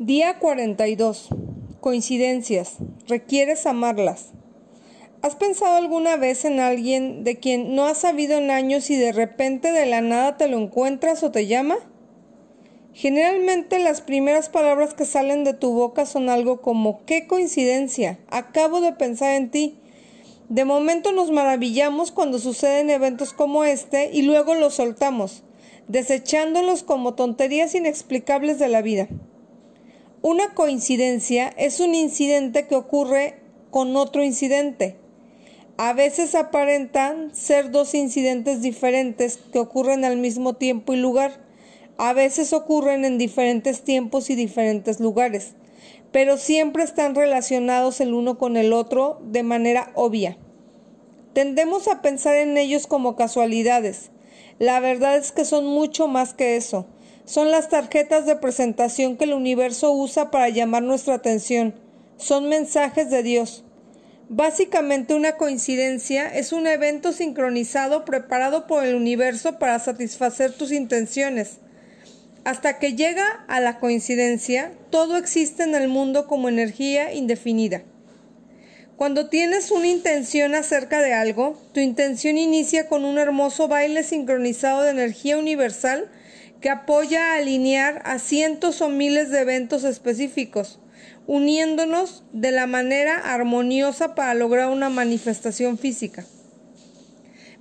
Día 42. Coincidencias. Requieres amarlas. ¿Has pensado alguna vez en alguien de quien no has sabido en años y de repente de la nada te lo encuentras o te llama? Generalmente las primeras palabras que salen de tu boca son algo como qué coincidencia, acabo de pensar en ti. De momento nos maravillamos cuando suceden eventos como este y luego los soltamos, desechándolos como tonterías inexplicables de la vida. Una coincidencia es un incidente que ocurre con otro incidente. A veces aparentan ser dos incidentes diferentes que ocurren al mismo tiempo y lugar. A veces ocurren en diferentes tiempos y diferentes lugares, pero siempre están relacionados el uno con el otro de manera obvia. Tendemos a pensar en ellos como casualidades. La verdad es que son mucho más que eso son las tarjetas de presentación que el universo usa para llamar nuestra atención. Son mensajes de Dios. Básicamente una coincidencia es un evento sincronizado preparado por el universo para satisfacer tus intenciones. Hasta que llega a la coincidencia, todo existe en el mundo como energía indefinida. Cuando tienes una intención acerca de algo, tu intención inicia con un hermoso baile sincronizado de energía universal que apoya a alinear a cientos o miles de eventos específicos, uniéndonos de la manera armoniosa para lograr una manifestación física.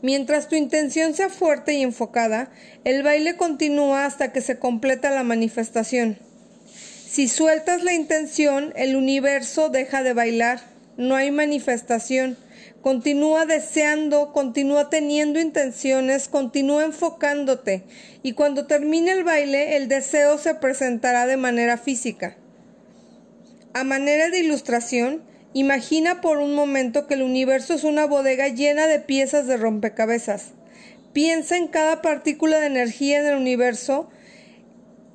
Mientras tu intención sea fuerte y enfocada, el baile continúa hasta que se completa la manifestación. Si sueltas la intención, el universo deja de bailar, no hay manifestación, Continúa deseando, continúa teniendo intenciones, continúa enfocándote y cuando termine el baile el deseo se presentará de manera física. A manera de ilustración, imagina por un momento que el universo es una bodega llena de piezas de rompecabezas. Piensa en cada partícula de energía en el universo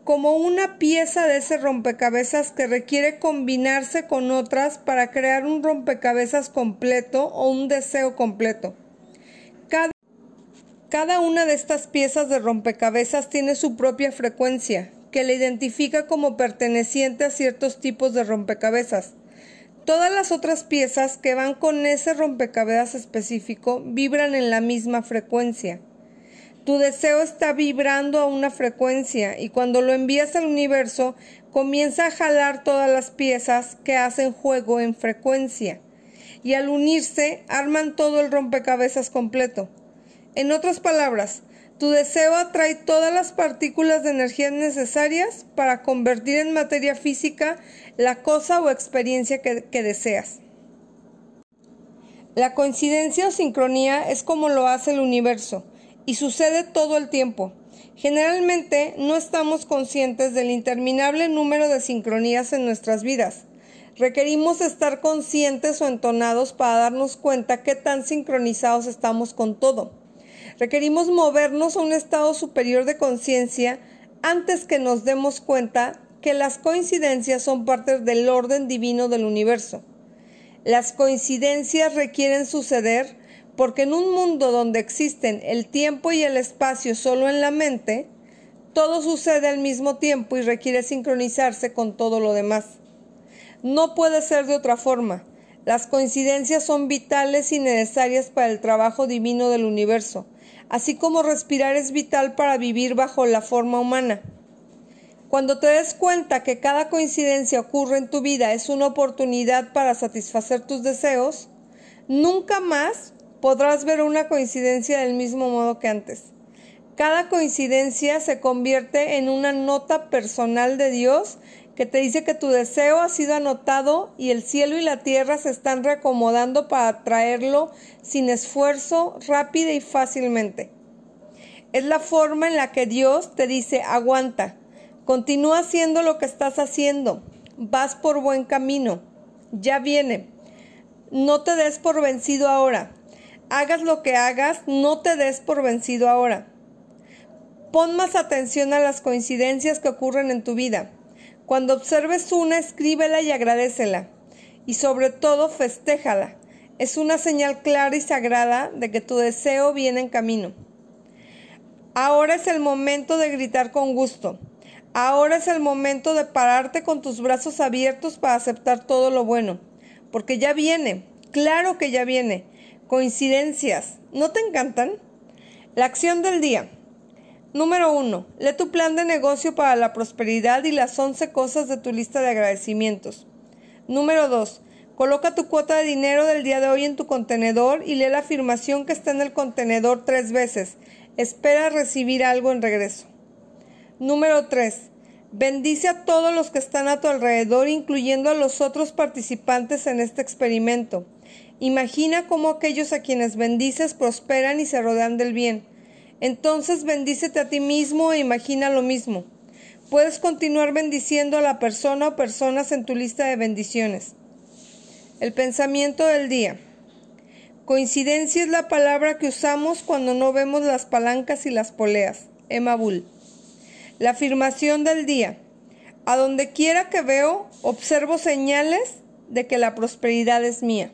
como una pieza de ese rompecabezas que requiere combinarse con otras para crear un rompecabezas completo o un deseo completo. Cada, cada una de estas piezas de rompecabezas tiene su propia frecuencia, que le identifica como perteneciente a ciertos tipos de rompecabezas. Todas las otras piezas que van con ese rompecabezas específico vibran en la misma frecuencia. Tu deseo está vibrando a una frecuencia y cuando lo envías al universo comienza a jalar todas las piezas que hacen juego en frecuencia y al unirse arman todo el rompecabezas completo. En otras palabras, tu deseo atrae todas las partículas de energía necesarias para convertir en materia física la cosa o experiencia que, deseas. La coincidencia o sincronía es como lo hace el universo y sucede todo el tiempo. Generalmente no estamos conscientes del interminable número de sincronías en nuestras vidas. Requerimos estar conscientes o entonados para darnos cuenta qué tan sincronizados estamos con todo. Requerimos movernos a un estado superior de conciencia antes que nos demos cuenta que las coincidencias son parte del orden divino del universo. Las coincidencias requieren suceder porque en un mundo donde existen el tiempo y el espacio solo en la mente, todo sucede al mismo tiempo y requiere sincronizarse con todo lo demás. No puede ser de otra forma. Las coincidencias son vitales y necesarias para el trabajo divino del universo, así como respirar es vital para vivir bajo la forma humana. Cuando te des cuenta que cada coincidencia ocurre en tu vida es una oportunidad para satisfacer tus deseos, nunca más podrás ver una coincidencia del mismo modo que antes. Cada coincidencia se convierte en una nota personal de Dios que te dice que tu deseo ha sido anotado y el cielo y la tierra se están reacomodando para traerlo sin esfuerzo, rápido y fácilmente. Es la forma en la que Dios te dice, aguanta, continúa haciendo lo que estás haciendo, vas por buen camino, ya viene, no te des por vencido ahora, Hagas lo que hagas, no te des por vencido ahora. Pon más atención a las coincidencias que ocurren en tu vida. Cuando observes una, escríbela y agradecela. Y sobre todo, festéjala. Es una señal clara y sagrada de que tu deseo viene en camino. Ahora es el momento de gritar con gusto. Ahora es el momento de pararte con tus brazos abiertos para aceptar todo lo bueno, porque ya viene, claro que ya viene. Coincidencias, ¿no te encantan? La acción del día. Número 1. Lee tu plan de negocio para la prosperidad y las 11 cosas de tu lista de agradecimientos. Número 2. Coloca tu cuota de dinero del día de hoy en tu contenedor y lee la afirmación que está en el contenedor tres veces. Espera recibir algo en regreso. Número 3. Bendice a todos los que están a tu alrededor, incluyendo a los otros participantes en este experimento. Imagina cómo aquellos a quienes bendices prosperan y se rodean del bien. Entonces bendícete a ti mismo e imagina lo mismo. Puedes continuar bendiciendo a la persona o personas en tu lista de bendiciones. El pensamiento del día. Coincidencia es la palabra que usamos cuando no vemos las palancas y las poleas. Emma Bull. La afirmación del día. A donde quiera que veo, observo señales de que la prosperidad es mía.